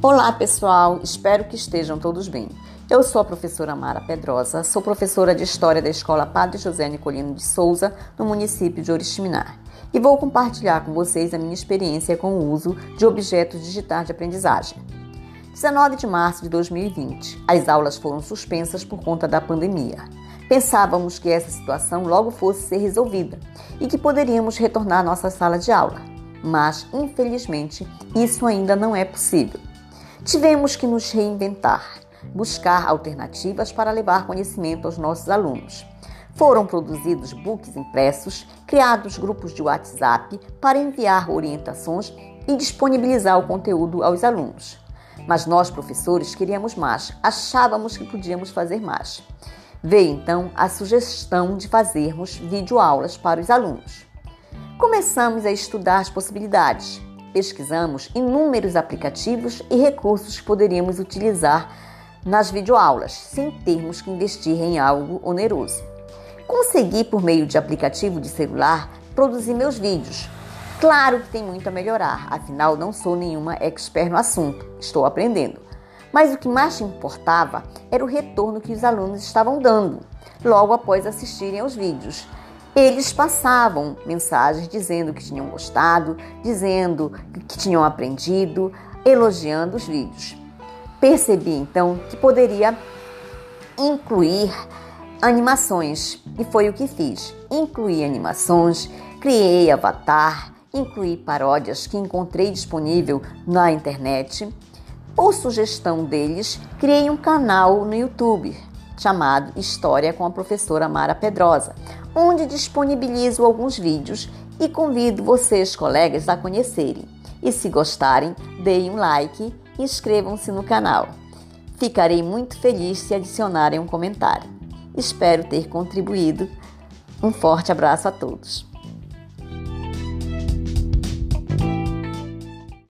Olá, pessoal. Espero que estejam todos bem. Eu sou a professora Mara Pedrosa, sou professora de História da Escola Padre José Nicolino de Souza, no município de Oriximiná, e vou compartilhar com vocês a minha experiência com o uso de objetos digitais de aprendizagem. 19 de março de 2020, as aulas foram suspensas por conta da pandemia. Pensávamos que essa situação logo fosse ser resolvida e que poderíamos retornar à nossa sala de aula, mas infelizmente isso ainda não é possível. Tivemos que nos reinventar, buscar alternativas para levar conhecimento aos nossos alunos. Foram produzidos books impressos, criados grupos de WhatsApp para enviar orientações e disponibilizar o conteúdo aos alunos. Mas nós, professores, queríamos mais, achávamos que podíamos fazer mais. Veio então a sugestão de fazermos videoaulas para os alunos. Começamos a estudar as possibilidades, pesquisamos inúmeros aplicativos e recursos que poderíamos utilizar nas videoaulas, sem termos que investir em algo oneroso. Consegui, por meio de aplicativo de celular, produzir meus vídeos. Claro que tem muito a melhorar, afinal não sou nenhuma expert no assunto, estou aprendendo. Mas o que mais importava era o retorno que os alunos estavam dando logo após assistirem aos vídeos eles passavam mensagens dizendo que tinham gostado, dizendo que tinham aprendido, elogiando os vídeos. Percebi então que poderia incluir animações e foi o que fiz. Incluí animações, criei avatar, incluí paródias que encontrei disponível na internet. Por sugestão deles, criei um canal no YouTube chamado História com a professora Mara Pedrosa, onde disponibilizo alguns vídeos e convido vocês, colegas, a conhecerem. E se gostarem, deem um like e inscrevam-se no canal. Ficarei muito feliz se adicionarem um comentário. Espero ter contribuído. Um forte abraço a todos.